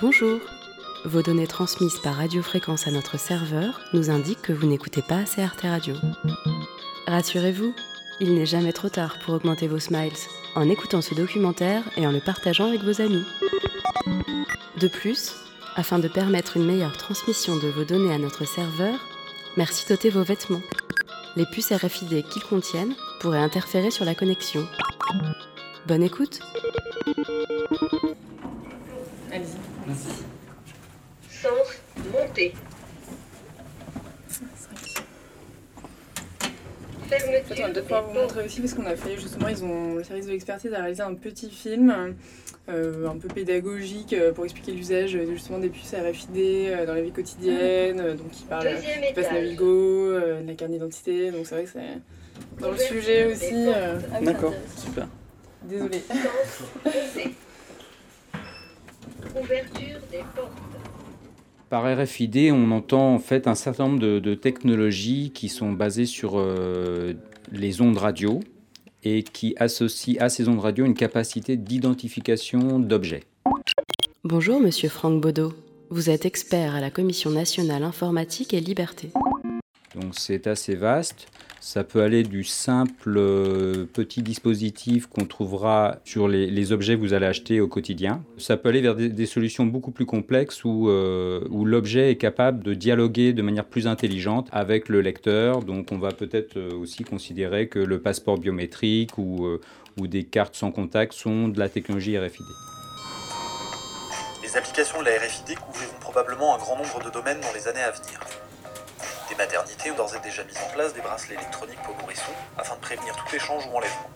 Bonjour. Vos données transmises par radiofréquence à notre serveur nous indiquent que vous n'écoutez pas CRT Radio. Rassurez-vous, il n'est jamais trop tard pour augmenter vos smiles en écoutant ce documentaire et en le partageant avec vos amis. De plus, afin de permettre une meilleure transmission de vos données à notre serveur, merci d'ôter vos vêtements. Les puces RFID qu'ils contiennent pourraient interférer sur la connexion. Bonne écoute pouvoir vous montrer aussi parce qu'on a fait justement, ils ont, le service de l'expertise a réalisé un petit film euh, un peu pédagogique euh, pour expliquer l'usage euh, justement des puces RFID dans la vie quotidienne. donc, il parle du pass étage. Navigo, de la carte d'identité. Donc, c'est vrai que c'est dans le sujet aussi. euh, D'accord, super. désolé. Sens montée. Ouverture des portes. Par RFID, on entend en fait un certain nombre de, de technologies qui sont basées sur euh, les ondes radio et qui associent à ces ondes radio une capacité d'identification d'objets. Bonjour, monsieur Franck Baudot. Vous êtes expert à la Commission nationale informatique et liberté. Donc c'est assez vaste. Ça peut aller du simple euh, petit dispositif qu'on trouvera sur les, les objets que vous allez acheter au quotidien. Ça peut aller vers des, solutions beaucoup plus complexes où, euh, où l'objet est capable de dialoguer de manière plus intelligente avec le lecteur. Donc on va peut-être euh, aussi considérer que le passeport biométrique ou, ou des cartes sans contact sont de la technologie RFID. Les applications de la RFID couvriront probablement un grand nombre de domaines dans les années à venir. Maternités ont d'ores et déjà mis en place des bracelets électroniques pour nourrissons afin de prévenir tout échange ou enlèvement.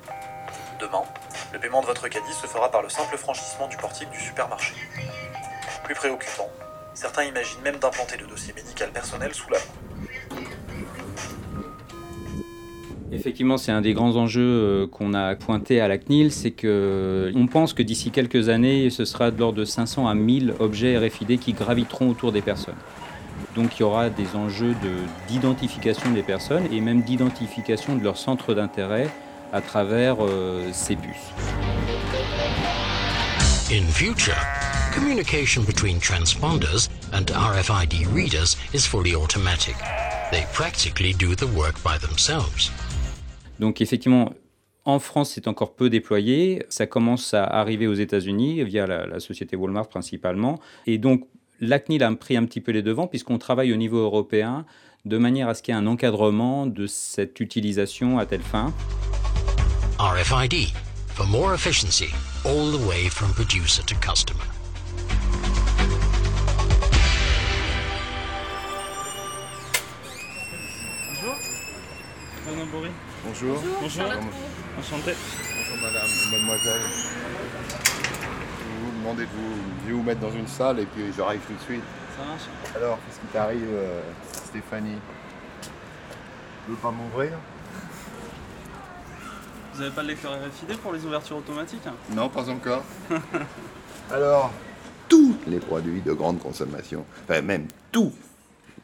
Demain, le paiement de votre caddie se fera par le simple franchissement du portique du supermarché. Plus préoccupant, certains imaginent même d'implanter le dossier médical personnel sous la main. Effectivement, c'est un des grands enjeux euh, qu'on a pointé à la CNIL, c'est que on pense que d'ici quelques années, ce sera de l'ordre de 500 à 1000 objets RFID qui graviteront autour des personnes. Donc il y aura des enjeux de- d'identification des personnes et même d'identification de leur centre d'intérêt à travers euh, ces puces. In future, communication between transponders and RFID readers is fully automatic. They practically do the work by themselves. Donc effectivement, en France, c'est encore peu déployé. Ça commence à arriver aux États-Unis via la, la société Walmart principalement. Et donc, la CNIL a pris un petit peu les devants puisqu'on travaille au niveau européen de manière à ce qu'il y ait un encadrement de cette utilisation à telle fin. RFID for more efficiency all the way from producer to customer. Bonjour. Madame Bory. Bonjour. Bonjour. Enchanté. Bonjour madame, mademoiselle. Demandez de vous, de vous mettre dans une salle et puis j'arrive tout de suite. Ça marche Alors, qu'est-ce qui t'arrive, euh, Stéphanie? Tu veux pas m'ouvrir? Vous avez pas le lecteur RFID pour les ouvertures automatiques Non, pas encore. Alors, tous les produits de grande consommation, enfin même tous,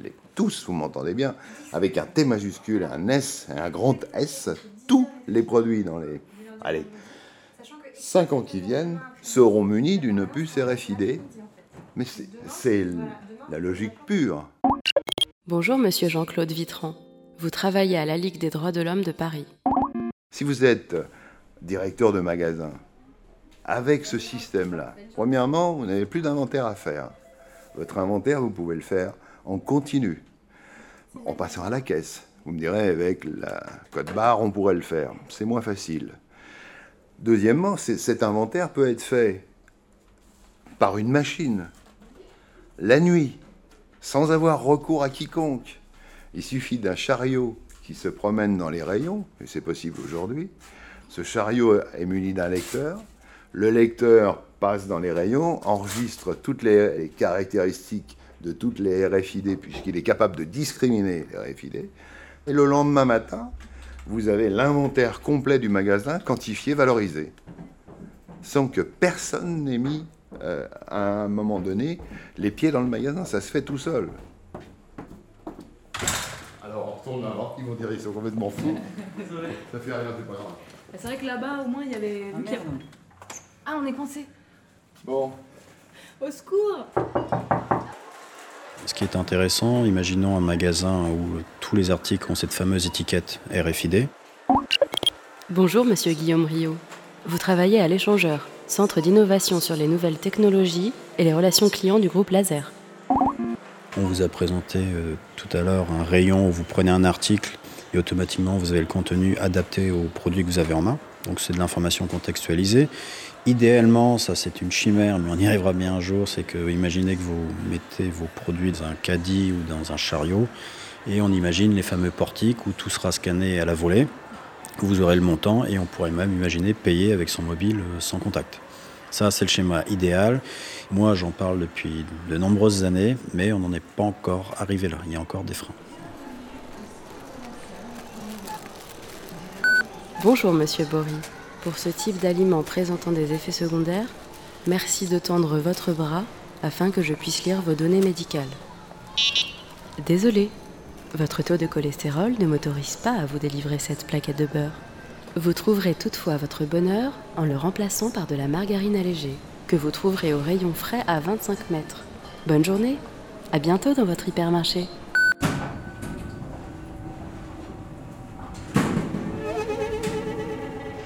les, tous, vous m'entendez bien, avec un T majuscule, un S et un grand S, tous les produits dans les, allez, 5 ans qui viennent seront munis d'une puce RFID. Mais c'est- c'est la logique pure. Bonjour, monsieur Jean-Claude Vitran. Vous travaillez à la Ligue des droits de l'homme de Paris. Si vous êtes directeur de magasin, avec ce système-là, premièrement, vous n'avez plus d'inventaire à faire. Votre inventaire, vous pouvez le faire en continu, en passant à la caisse. Vous me direz, avec la code barre, on pourrait le faire. C'est moins facile. Deuxièmement, cet inventaire peut être fait par une machine, la nuit, sans avoir recours à quiconque. Il suffit d'un chariot qui se promène dans les rayons, et c'est possible aujourd'hui. Ce chariot est muni d'un lecteur. Le lecteur passe dans les rayons, enregistre toutes les caractéristiques de toutes les RFID, puisqu'il est capable de discriminer les RFID. Et le lendemain matin, vous avez l'inventaire complet du magasin quantifié, valorisé, sans que personne n'ait mis, euh, à un moment donné, les pieds dans le magasin. Ça se fait tout seul. Alors on retourne là-bas. Ils vont dire ils sont complètement fous. Désolé. Ça fait rien, c'est pas grave. C'est vrai que là-bas, au moins, il y avait. Ah merde. Ah, on est coincé. Bon, Au secours Ce qui est intéressant, imaginons un magasin où tous les articles ont cette fameuse étiquette RFID. Bonjour, monsieur Guillaume Rio. Vous travaillez à l'échangeur, centre d'innovation sur les nouvelles technologies et les relations clients du groupe Laser. On vous a présenté euh, tout à l'heure un rayon où vous prenez un article et automatiquement vous avez le contenu adapté au produit que vous avez en main. Donc c'est de l'information contextualisée. Idéalement, ça c'est une chimère, mais on y arrivera bien un jour, c'est que imaginez que vous mettez vos produits dans un caddie ou dans un chariot et on imagine les fameux portiques où tout sera scanné à la volée. Vous aurez le montant et on pourrait même imaginer payer avec son mobile euh, sans contact. Ça, c'est le schéma idéal. Moi, j'en parle depuis de nombreuses années, mais on n'en est pas encore arrivé là. Il y a encore des freins. Bonjour, monsieur Bory. Pour ce type d'aliment présentant des effets secondaires, merci de tendre votre bras afin que je puisse lire vos données médicales. Désolé, votre taux de cholestérol ne m'autorise pas à vous délivrer cette plaquette de beurre. Vous trouverez toutefois votre bonheur en le remplaçant par de la margarine allégée, que vous trouverez au rayon frais à 25 mètres. Bonne journée, à bientôt dans votre hypermarché.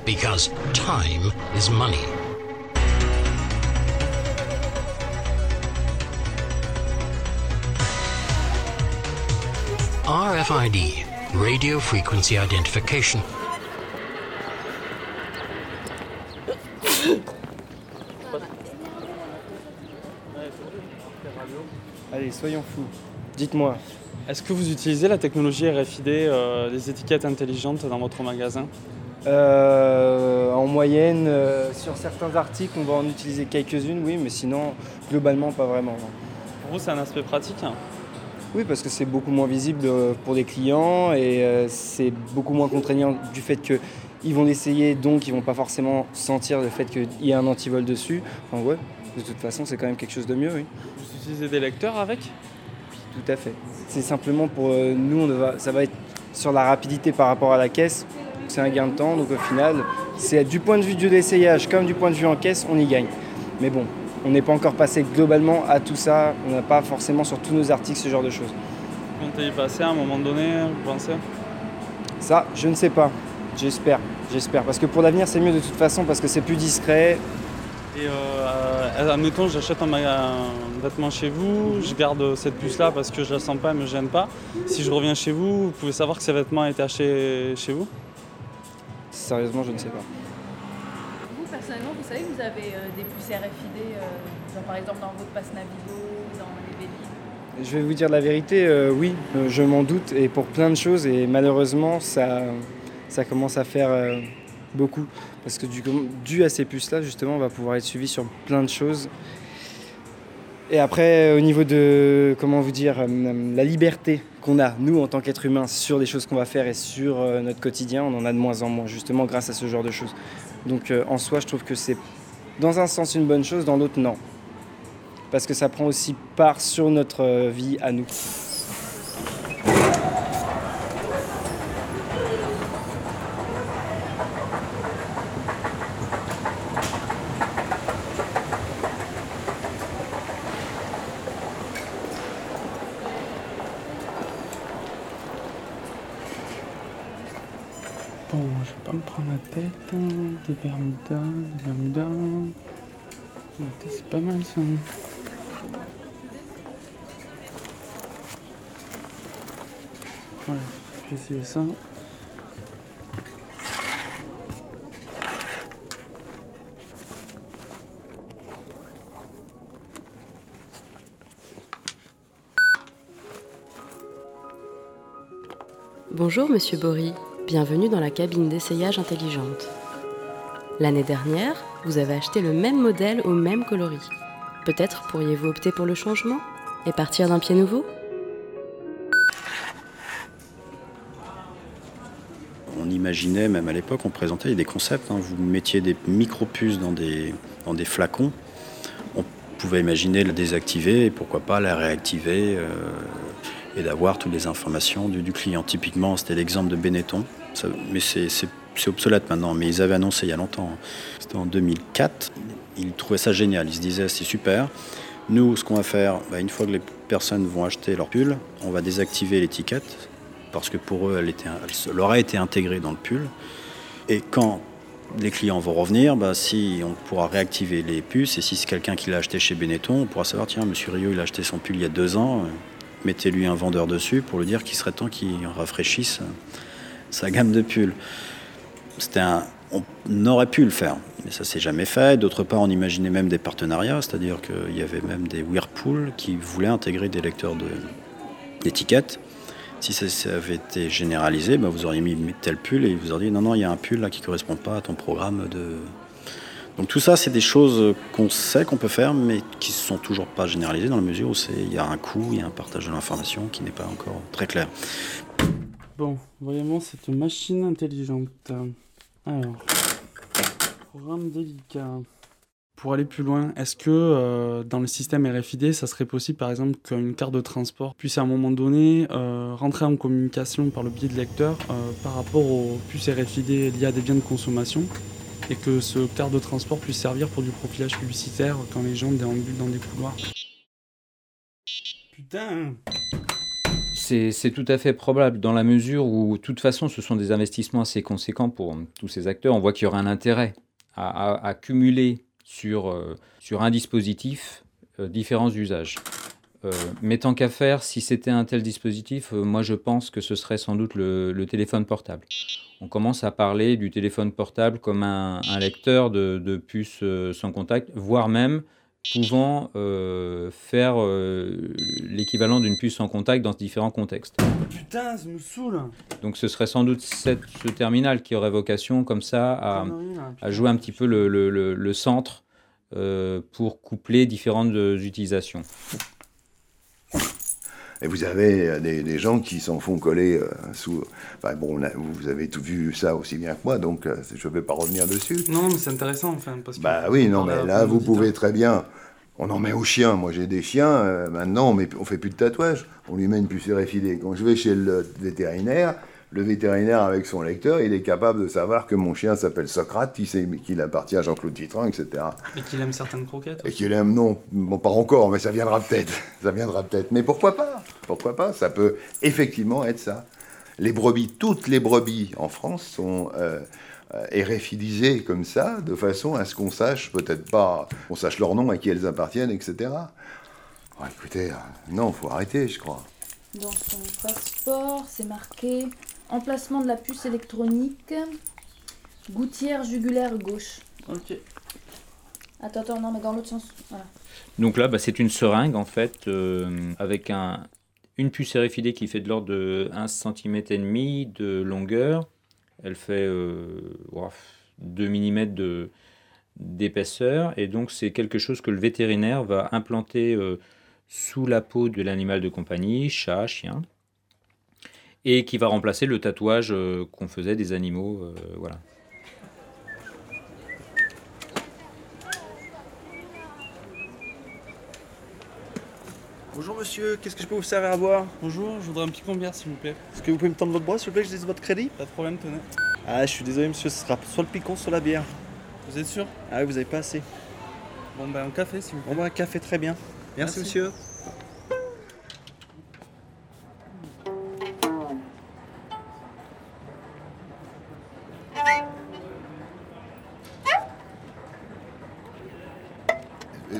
Because time is money. RFID, radio frequency identification. Allez, soyons fous. Dites-moi, est-ce que vous utilisez la technologie RFID, euh, les étiquettes intelligentes dans votre magasin? Euh, en moyenne, euh, sur certains articles, on va en utiliser quelques-unes, oui, mais sinon, globalement, pas vraiment. non. Pour vous, c'est un aspect pratique hein Oui, parce que c'est beaucoup moins visible euh, pour les clients et euh, c'est beaucoup moins contraignant du fait qu'ils vont l'essayer, donc ils vont pas forcément sentir le fait qu'il y a un antivol dessus. Enfin, ouais, de toute façon, c'est quand même quelque chose de mieux, oui. Vous utilisez des lecteurs avec? Tout à fait. C'est simplement pour nous, on va, ça va être sur la rapidité par rapport à la caisse. C'est un gain de temps, donc au final, c'est du point de vue de l'essayage comme du point de vue en caisse, on y gagne. Mais bon, on n'est pas encore passé globalement à tout ça. On n'a pas forcément sur tous nos articles ce genre de choses. Vous comptez y passer à un moment donné, vous pensez? Ça, je ne sais pas. J'espère, j'espère. Parce que pour l'avenir, c'est mieux de toute façon parce que c'est plus discret. Et euh, admettons, j'achète un, vêtement chez vous, je garde cette puce-là parce que je la sens pas, elle me gêne pas. Si je reviens chez vous, vous pouvez savoir que ces vêtements été achetés chez vous? Sérieusement, je ne sais pas. Vous, personnellement, vous savez que vous avez euh, des puces RFID, euh, genre, par exemple dans votre passe Navigo, dans les Vélib Je vais vous dire la vérité, euh, oui, je m'en doute, et pour plein de choses, et malheureusement, ça, ça commence à faire beaucoup. Parce que du, dû à ces puces-là, justement, on va pouvoir être suivi sur plein de choses. Et après, euh, au niveau de, comment vous dire, euh, la liberté qu'on a, nous, en tant qu'êtres humains, sur les choses qu'on va faire et sur euh, notre quotidien, on en a de moins en moins, justement, grâce à ce genre de choses. Donc, en soi, je trouve que c'est, dans un sens, une bonne chose, dans l'autre, non. Parce que ça prend aussi part sur notre vie à nous. Bon, je vais pas me prendre la tête. hein. Des Bermudas, des Bermudas. Ouais, Essayer ça. Bonjour Monsieur Bory, bienvenue dans la cabine d'essayage intelligente. L'année dernière, vous avez acheté le même modèle au même coloris. Peut-être pourriez-vous opter pour le changement et partir d'un pied nouveau On imaginait, même à l'époque, on présentait des concepts. hein. Vous mettiez des micro-puces dans des, flacons. On pouvait imaginer la désactiver et pourquoi pas la réactiver euh, et d'avoir toutes les informations du, client. Typiquement, c'était l'exemple de Benetton. Mais c'est obsolète maintenant, mais ils avaient annoncé il y a longtemps. hein. C'était en 2004. Ils trouvaient ça génial. Ils se disaient c'est super. Nous, ce qu'on va faire, bah, une fois que les personnes vont acheter leur pull, on va désactiver l'étiquette parce que pour eux, elle, était, été intégrée dans le pull. Et quand les clients vont revenir, bah, si on pourra réactiver les puces, et si c'est quelqu'un qui l'a acheté chez Benetton, on pourra savoir, tiens, Monsieur Rio, il a acheté son pull il y a deux ans, euh, mettez-lui un vendeur dessus pour lui dire qu'il serait temps qu'il rafraîchisse euh, sa gamme de pulls. On aurait pu le faire, mais ça s'est jamais fait. D'autre part, on imaginait même des partenariats, c'est-à-dire qu'il y avait même des Whirlpool qui voulaient intégrer des lecteurs d'étiquettes. Si ça, avait été généralisé, bah, vous auriez mis tel pull et ils vous auraient dit non, non, il y a un pull là qui ne correspond pas à ton programme de. Donc tout ça, c'est des choses qu'on sait qu'on peut faire, mais qui ne sont toujours pas généralisées dans la mesure où il y a un coût, il y a un partage de l'information qui n'est pas encore très clair. Bon, vraiment, cette machine intelligente. Alors, programme délicat. Pour aller plus loin, est-ce que euh, dans le système RFID, ça serait possible par exemple qu'une carte de transport puisse à un moment donné euh, rentrer en communication par le biais de lecteur euh, par rapport aux puces RFID liées à des biens de consommation et que ce carte de transport puisse servir pour du profilage publicitaire quand les gens déambulent dans des couloirs? Putain c'est tout à fait probable dans la mesure où, de toute façon, ce sont des investissements assez conséquents pour tous ces acteurs. On voit qu'il y aura un intérêt à, cumuler sur, euh, sur un dispositif euh, différents usages. Euh, mais tant qu'à faire, si c'était un tel dispositif, moi je pense que ce serait sans doute le, téléphone portable. On commence à parler du téléphone portable comme un, lecteur de, de puces sans contact, voire même pouvant euh, faire euh, l'équivalent d'une puce en contact dans différents contextes. Putain, ça me saoule Donc ce serait sans doute cette, ce terminal qui aurait vocation comme ça à, à jouer un petit peu le, le, le, centre euh, pour coupler différentes utilisations. Et vous avez euh, des, gens qui s'en font coller euh, sous. Enfin, bon, vous avez tout vu ça aussi bien que moi, donc euh, je ne vais pas revenir dessus. Non, mais c'est intéressant, enfin. Parce que bah oui, non, mais là, vous pouvez très bien. On en met aux chiens. Moi, j'ai des chiens. maintenant, on ne fait plus de tatouage. On lui met une puce RFID. Quand je vais chez le vétérinaire, le vétérinaire avec son lecteur, il est capable de savoir que mon chien s'appelle Socrate, qu'il appartient à Jean-Claude Titran, etc. Et qu'il aime certaines croquettes. Et qu'il aime, non, bon, pas encore, mais ça viendra peut-être. Ça viendra peut-être. Mais pourquoi pas? Pourquoi pas? Ça peut effectivement être ça. Les brebis, toutes les brebis en France sont euh, euh comme ça, de façon à ce qu'on sache, peut-être pas, on sache leur nom, à qui elles appartiennent, etc. écoutez, euh, non, faut arrêter, je crois. Dans son passeport, c'est marqué Emplacement de la puce électronique. Gouttière jugulaire gauche. Ok. Attends, attends, non, mais dans l'autre sens. Donc là, bah, c'est une seringue en fait, euh, avec un, une puce RFID qui fait de l'ordre de 1 cm et demi de longueur. Elle fait euh, 2 mm de, d'épaisseur. Et donc, c'est quelque chose que le vétérinaire va implanter euh, sous la peau de l'animal de compagnie, chat, chien et qui va remplacer le tatouage euh, qu'on faisait des animaux. Euh, voilà. Bonjour monsieur, qu'est-ce que je peux vous servir à boire? Bonjour, je voudrais un petit bière s'il vous plaît. Est-ce que vous pouvez me tendre votre bras s'il vous plaît, que je dise votre crédit? Pas de problème, tenez. Ah, je suis désolé monsieur, ce sera soit le piquant, soit la bière. Vous êtes sûr? Ah oui, vous avez pas assez. Bon ben un café s'il vous plaît. Bon ben un café, très bien. Merci. monsieur.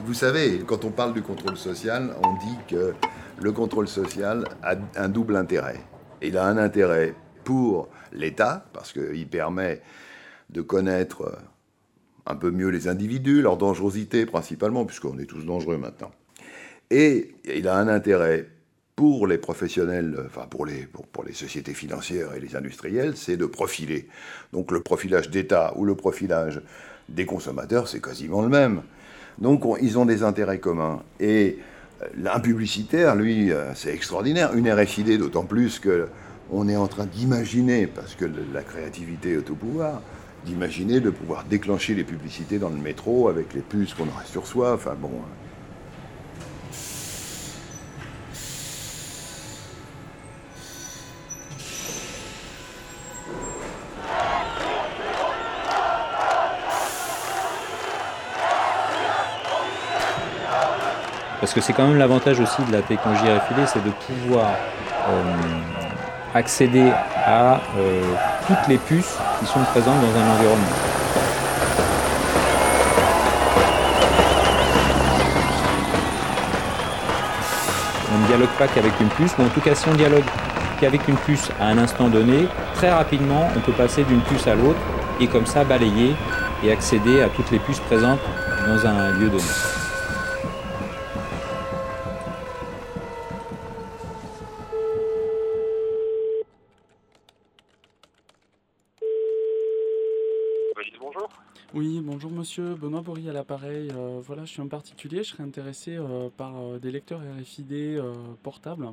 Vous savez, quand on parle du contrôle social, on dit que le contrôle social a un double intérêt. Il a un intérêt pour l'État, parce qu'il permet de connaître un peu mieux les individus, leur dangerosité principalement, puisqu'on est tous dangereux maintenant. Et il a un intérêt pour les professionnels, enfin pour les, pour, les sociétés financières et les industriels, c'est de profiler. Donc le profilage d'État ou le profilage des consommateurs, c'est quasiment le même. Donc ils ont des intérêts communs. Et euh, un publicitaire, lui, euh, c'est extraordinaire. Une RFID, d'autant plus que on est en train d'imaginer, parce que la créativité est au pouvoir, d'imaginer de pouvoir déclencher les publicités dans le métro avec les puces qu'on aurait sur soi. Enfin bon. Parce que c'est quand même l'avantage aussi de la technologie RFID, c'est de pouvoir euh, accéder à euh, toutes les puces qui sont présentes dans un environnement. On ne dialogue pas qu'avec une puce, mais en tout cas si on dialogue qu'avec une puce à un instant donné, très rapidement on peut passer d'une puce à l'autre et comme ça balayer et accéder à toutes les puces présentes dans un lieu donné. Bonjour. Oui, bonjour monsieur, Benoît Bory à l'appareil. Euh, voilà, je suis un particulier, je serais intéressé euh, par euh, des lecteurs RFID euh, portables.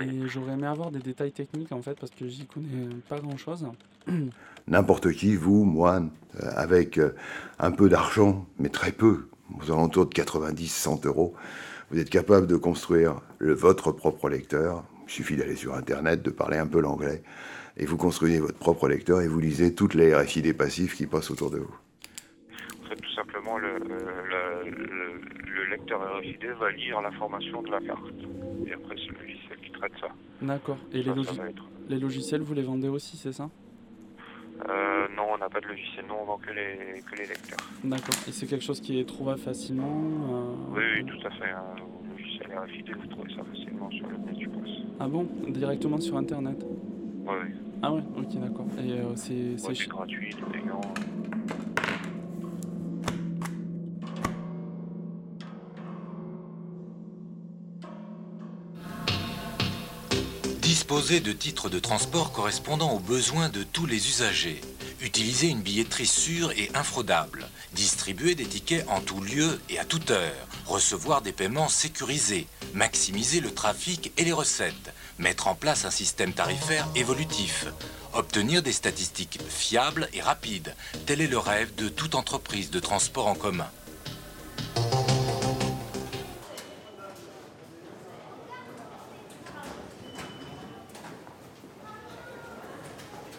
Et j'aurais aimé avoir des détails techniques en fait parce que j'y connais pas grand chose. N'importe qui, vous, moi, euh, avec euh, un peu d'argent, mais très peu, aux alentours de 90-100 euros, vous êtes capable de construire le, votre propre lecteur. Il suffit d'aller sur Internet, de parler un peu l'anglais, et vous construisez votre propre lecteur et vous lisez toutes les RFID passifs qui passent autour de vous. En fait, tout simplement, le, le- le- le lecteur RFID va lire l'information de la carte. Et après, c'est le logiciel qui traite ça. D'accord. Et les, Ça, ça logi- va être- les logiciels, vous les vendez aussi, c'est ça? Euh, non, on n'a pas de logiciel, nous on vend que les, que les lecteurs. D'accord. Et c'est quelque chose qui est trouvable facilement euh, Oui, oui, tout à fait. Un logiciel RFID, vous trouvez ça facilement sur le net. Ah bon Directement sur Internet Oui, oui. Ah ouais, ok, d'accord. Et euh, c'est Ouais, gratuit, c'est payant. Disposer de titres de transport correspondant aux besoins de tous les usagers. Utiliser une billetterie sûre et infraudable. Distribuer des tickets en tout lieu et à toute heure. Recevoir des paiements sécurisés. Maximiser le trafic et les recettes. Mettre en place un système tarifaire évolutif. Obtenir des statistiques fiables et rapides. Tel est le rêve de toute entreprise de transport en commun.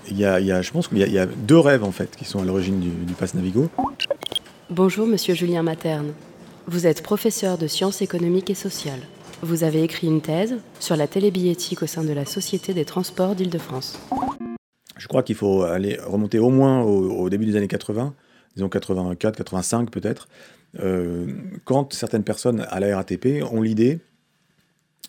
Il y a, il y a- je pense qu'il y, a- il y a deux rêves en fait qui sont à l'origine du, du Pass Navigo. Bonjour Monsieur Julien Materne. Vous êtes professeur de sciences économiques et sociales. Vous avez écrit une thèse sur la télébillettique au sein de la Société des transports d'Île-de-France. Je crois qu'il faut aller remonter au moins au, début des années 80, disons 84, 85 peut-être, euh, quand certaines personnes à la RATP ont l'idée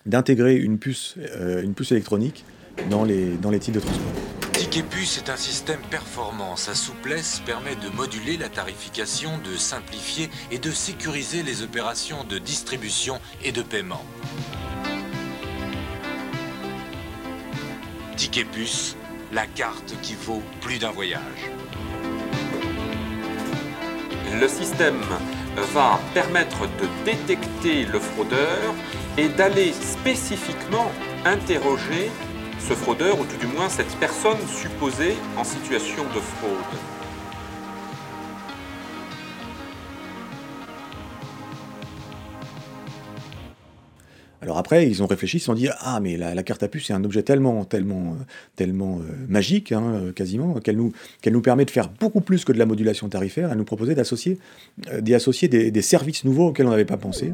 d'intégrer une puce, euh, une puce électronique dans les, dans les titres de transport. Puce est un système performant. Sa souplesse permet de moduler la tarification, de simplifier et de sécuriser les opérations de distribution et de paiement. Ticket la carte qui vaut plus d'un voyage. Le système va permettre de détecter le fraudeur et d'aller spécifiquement interroger ce fraudeur, ou tout du moins cette personne supposée en situation de fraude. Alors après, ils ont réfléchi, ils se sont dit ah mais la, carte à puce c'est un objet tellement tellement euh, tellement euh, magique hein, euh, quasiment qu'elle nous permet de faire beaucoup plus que de la modulation tarifaire. Elle nous proposait d'associer euh, d'y associer des, des services nouveaux auxquels on n'avait pas pensé.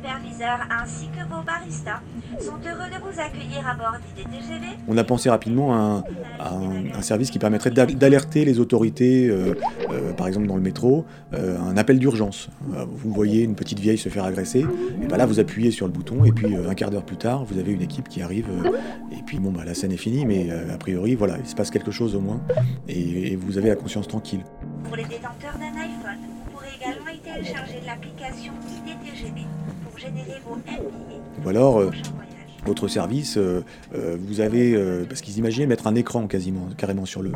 Votre superviseur, ainsi que vos baristas sont heureux de vous accueillir à bord d'IDTGV. On a pensé rapidement à un, à un- un service qui permettrait d'al- d'alerter les autorités, euh, euh, par exemple dans le métro, euh, un appel d'urgence. Vous voyez une petite vieille se faire agresser, et ben là vous appuyez sur le bouton, et puis un quart d'heure plus tard, vous avez une équipe qui arrive, et puis bon, bah, la scène est finie, mais a priori, voilà, il se passe quelque chose au moins, et, et vous avez la conscience tranquille. Pour les détenteurs d'un iPhone, vous pourrez également y télécharger l'application IDTGV Ou alors, euh, votre service, euh, euh, vous avez, parce qu'ils imaginaient mettre un écran quasiment, carrément sur le,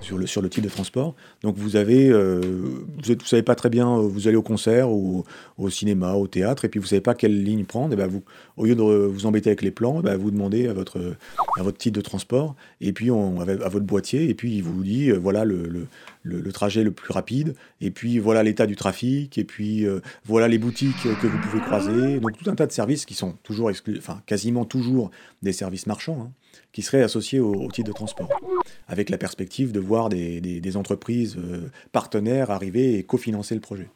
sur le, sur le type de transport. Donc vous avez, vous ne savez pas très bien, vous allez au concert ou au cinéma, au théâtre, et puis vous savez pas quelle ligne prendre. Et ben vous, au lieu de vous embêter avec les plans, ben vous demandez à votre, à votre titre de transport, et puis à votre boîtier, et puis il vous dit, voilà le, le, trajet le plus rapide, et puis voilà l'état du trafic, et puis euh, voilà les boutiques que vous pouvez croiser. Donc tout un tas de services qui sont toujours exclus, enfin quasiment toujours des services marchands, hein, qui seraient associés au, au titre de transport, avec la perspective de voir des entreprises euh, partenaires arriver et cofinancer le projet.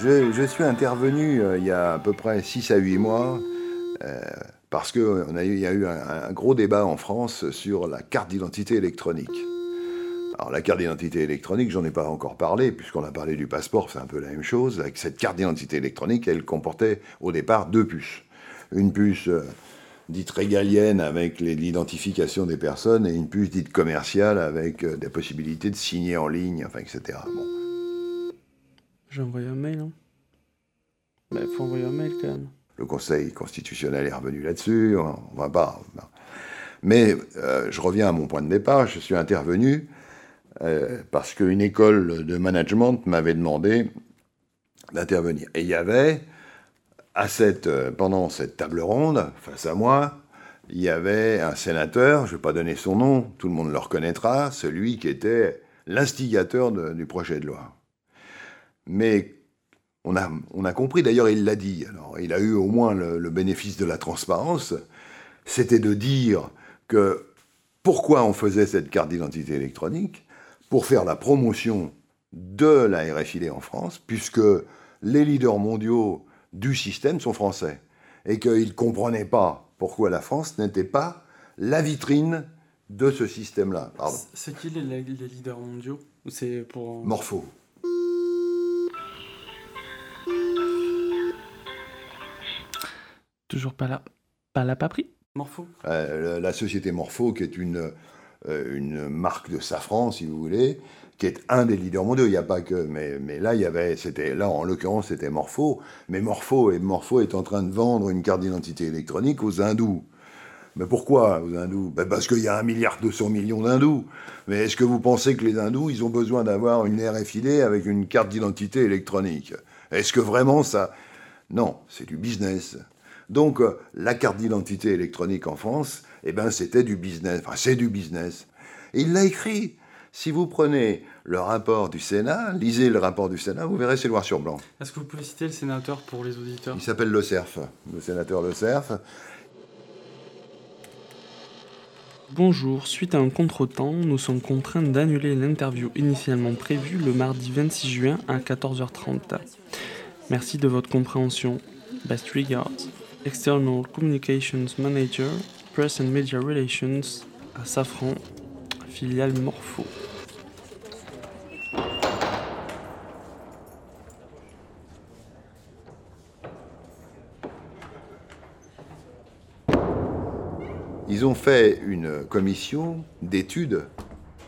Je, suis intervenu euh, il y a à peu près 6 à 8 mois euh, parce qu'il y a eu un, gros débat en France sur la carte d'identité électronique. Alors la carte d'identité électronique, j'en ai pas encore parlé, puisqu'on a parlé du passeport, c'est un peu la même chose. Cette carte d'identité électronique, elle comportait au départ deux puces. Une puce euh, dite régalienne avec l'identification des personnes et une puce dite commerciale avec des possibilités de signer en ligne, enfin, etc. Bon. J'ai envoyé un mail. Hein. Bah, faut envoyer un mail quand même. Le Conseil constitutionnel est revenu là-dessus, on on va pas. Mais euh, je reviens à mon point de départ, je suis intervenu euh, parce qu'une école de management m'avait demandé d'intervenir. Et il y avait, euh, pendant cette table ronde, face à moi, il y avait un sénateur, je ne vais pas donner son nom, tout le monde le reconnaîtra, celui qui était l'instigateur du projet de loi. Mais on a, on a compris, d'ailleurs il l'a dit, alors il a eu au moins le, le bénéfice de la transparence, c'était de dire que pourquoi on faisait cette carte d'identité électronique? Pour faire la promotion de la RFID en France, puisque les leaders mondiaux du système sont français, et qu'ils ne comprenaient pas pourquoi la France n'était pas la vitrine de ce système-là. C'est qui les, les leaders mondiaux? C'est pour. Morpho. Toujours pas là. Pas là, pas pris Morpho Euh, la- la société Morpho, qui est une, euh, une marque de safran, si vous voulez, qui est un des leaders mondiaux. Il n'y a pas que, mais, mais là, il y avait, c'était, là, en l'occurrence, c'était Morpho. Mais Morpho, et Morpho est en train de vendre une carte d'identité électronique aux hindous. Mais pourquoi aux hindous? Ben Parce qu'il y a un milliard 200 millions d'hindous. Mais est-ce que vous pensez que les hindous, ils ont besoin d'avoir une RFID avec une carte d'identité électronique? Est-ce que vraiment ça? Non, c'est du business. Donc, euh, la carte d'identité électronique en France, eh ben, c'était du business. Enfin, c'est du business. Et il l'a écrit. Si vous prenez le rapport du Sénat, lisez le rapport du Sénat, vous verrez, c'est noir sur blanc. Est-ce que vous pouvez citer le sénateur pour les auditeurs? Il s'appelle Le Cerf, le sénateur Le Cerf. Bonjour, suite à un contretemps, nous sommes contraints d'annuler l'interview initialement prévue le mardi 26 juin à 14h30. Merci de votre compréhension. Best regards. External Communications Manager, Press and Media Relations à Safran, filiale Morpho. Ils ont fait une commission d'études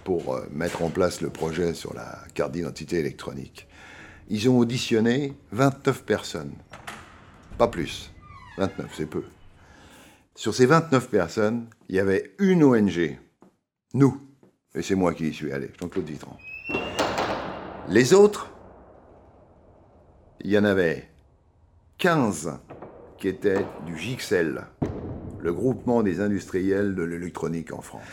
pour euh, mettre en place le projet sur la carte d'identité électronique. Ils ont auditionné 29 personnes. Pas plus. 29, c'est peu. Sur ces 29 personnes, il y avait une ONG. Nous. Et c'est moi qui y suis allé, Jean-Claude Vitran. Les autres, il y en avait 15 qui étaient du GIXEL, le groupement des industriels de l'électronique en France.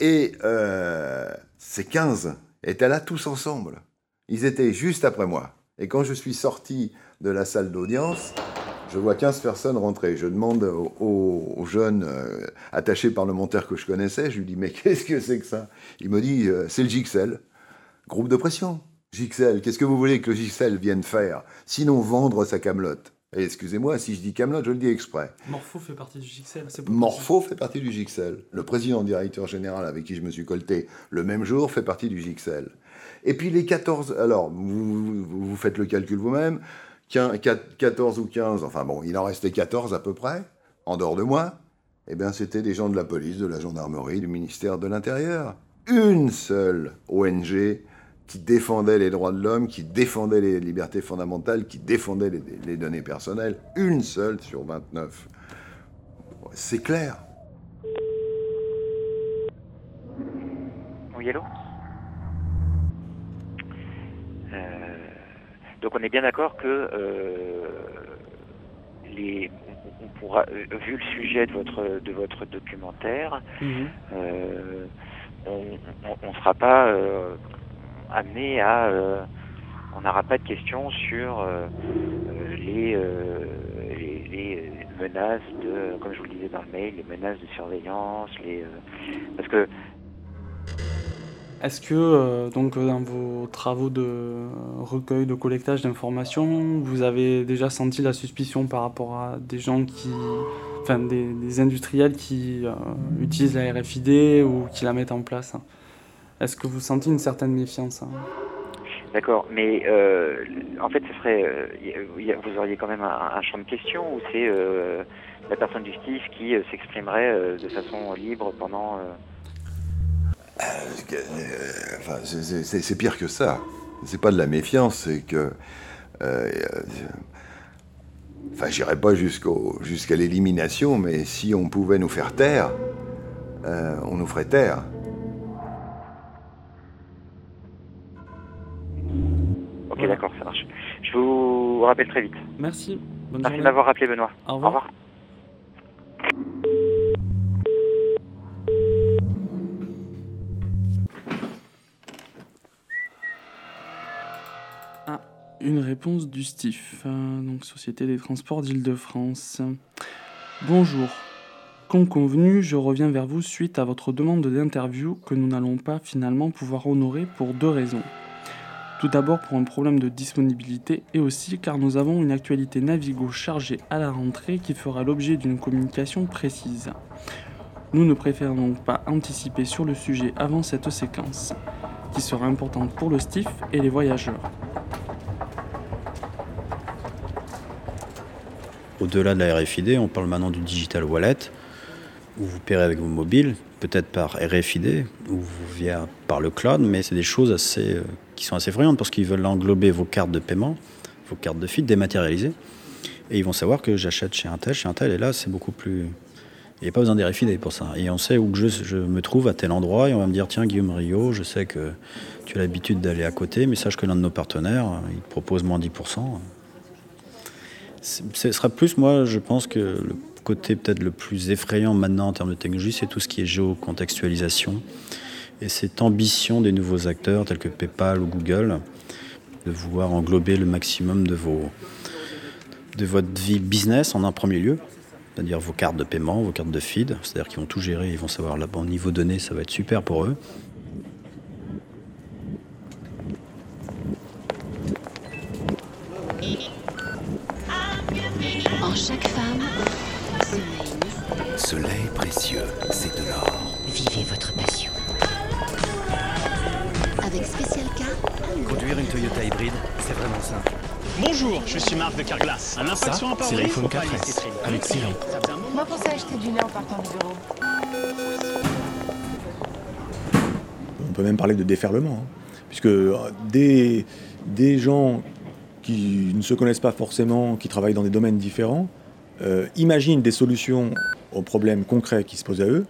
Et euh, ces 15 étaient là tous ensemble. Ils étaient juste après moi. Et quand je suis sorti de la salle d'audience, je vois 15 personnes rentrer. Je demande au, jeune euh, attaché parlementaire que je connaissais, je lui dis Mais qu'est-ce que c'est que ça? Il me dit euh, C'est le GIXEL, groupe de pression. GIXEL, qu'est-ce que vous voulez que le GIXEL vienne faire? Sinon vendre sa camelote. Et excusez-moi, si je dis camelote, je le dis exprès. Morpho fait partie du pas Morpho fait partie du GIXEL. Le président directeur général avec qui je me suis colté le même jour fait partie du GIXEL. Et puis les 14, alors vous faites le calcul vous-même, 15 14 ou 15, enfin bon, il en restait 14 à peu près, en dehors de moi, eh bien c'était des gens de la police, de la gendarmerie, du ministère de l'Intérieur. Une seule ONG qui défendait les droits de l'homme, qui défendait les libertés fondamentales, qui défendait les, données personnelles. Une seule sur 29. C'est clair. Oui, allô? Donc on est bien d'accord que euh, les, on, pourra, euh, vu le sujet de votre de votre documentaire, Mhm. euh, on ne sera pas euh, amené à, euh, on n'aura pas de questions sur euh, les, euh, les, les menaces de, comme je vous le disais dans le mail, les menaces de surveillance, les, euh, parce que Est-ce que euh, donc euh, dans vos travaux de recueil, de collectage d'informations, vous avez déjà senti la suspicion par rapport à des gens qui, enfin des, industriels qui euh, utilisent la RFID ou qui la mettent en place? Est-ce que vous sentez une certaine méfiance? D'accord, mais en fait, ce serait, vous auriez quand même un, champ de questions ou c'est la personne du STIF qui s'exprimerait de façon libre pendant. Euh, enfin, c'est- pire que ça. C'est pas de la méfiance, c'est que. euh, euh, enfin, j'irai pas jusqu'au jusqu'à l'élimination, mais si on pouvait nous faire taire, euh, on nous ferait taire. Ok, d'accord, ça marche. Je vous rappelle très vite. Merci. Bonne Merci de m'avoir rappelé, Benoît. Au revoir. Ah, une réponse du STIF, euh, donc Société des Transports d'Île-de-France. Bonjour. Comme convenu, je reviens vers vous suite à votre demande d'interview que nous n'allons pas finalement pouvoir honorer pour deux raisons. Tout d'abord pour un problème de disponibilité et aussi car nous avons une actualité Navigo chargée à la rentrée qui fera l'objet d'une communication précise. Nous ne préférons donc pas anticiper sur le sujet avant cette séquence, qui sera importante pour le STIF et les voyageurs. Au-delà de la RFID, on parle maintenant du digital wallet, où vous paierez avec vos mobiles, peut-être par RFID ou via par le cloud, mais c'est des choses assez, euh, qui sont assez effrayantes parce qu'ils veulent englober vos cartes de paiement, vos cartes de fil dématérialisées, et ils vont savoir que j'achète chez un tel, chez un tel, et là c'est beaucoup plus. Il n'y a pas besoin d'RFID pour ça. Et on sait où je, je me trouve à tel endroit, et on va me dire tiens Guillaume Rio, je sais que tu as l'habitude d'aller à côté, mais sache que l'un de nos partenaires, euh, il te propose moins 10%. Ce sera plus, moi, je pense que le côté peut-être le plus effrayant maintenant en termes de technologie, c'est tout ce qui est géocontextualisation et cette ambition des nouveaux acteurs tels que PayPal ou Google de vouloir englober le maximum de, vos, de votre vie business en un premier lieu, c'est-à-dire vos cartes de paiement, vos cartes de feed, c'est-à-dire qu'ils vont tout gérer, ils vont savoir là au niveau données, ça va être super pour eux. Soleil précieux, c'est de l'or. vivez votre passion. Avec Special K, Conduire une Toyota hybride, c'est vraiment simple. Bonjour, je suis Marc de Carglass. Un impact Ça, sur un c'est l'iPhone faut pas 4S, laisser traîner. avec Siri. Moi, pensais acheter du lait en partant du bureau. On peut même parler de déferlement, hein, puisque euh, des, des gens qui ne se connaissent pas forcément, qui travaillent dans des domaines différents, euh, imaginent des solutions aux problèmes concrets qui se posent à eux,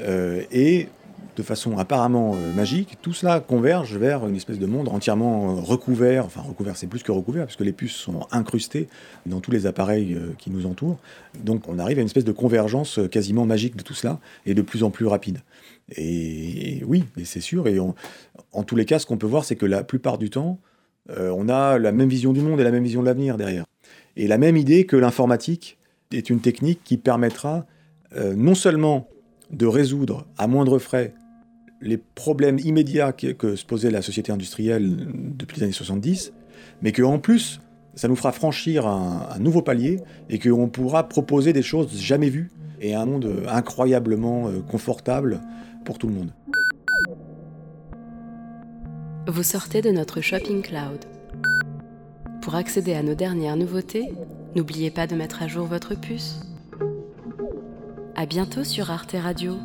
euh, et de façon apparemment euh, magique, tout cela converge vers une espèce de monde entièrement euh, recouvert, enfin recouvert c'est plus que recouvert, puisque les puces sont incrustées dans tous les appareils qui nous entourent. Donc on arrive à une espèce de convergence quasiment magique de tout cela, et de plus en plus rapide. Et, oui, et c'est sûr, et en tous les cas, ce qu'on peut voir, c'est que la plupart du temps, on a la même vision du monde et la même vision de l'avenir derrière. Et la même idée que l'informatique est une technique qui permettra euh, non seulement de résoudre à moindre frais les problèmes immédiats que, se posait la société industrielle depuis les années 70, mais qu'en plus, ça nous fera franchir un, nouveau palier et qu'on pourra proposer des choses jamais vues et un monde incroyablement euh, confortable pour tout le monde. Vous sortez de notre Shopping Cloud. Pour accéder à nos dernières nouveautés, n'oubliez pas de mettre à jour votre puce. À bientôt sur Arte Radio.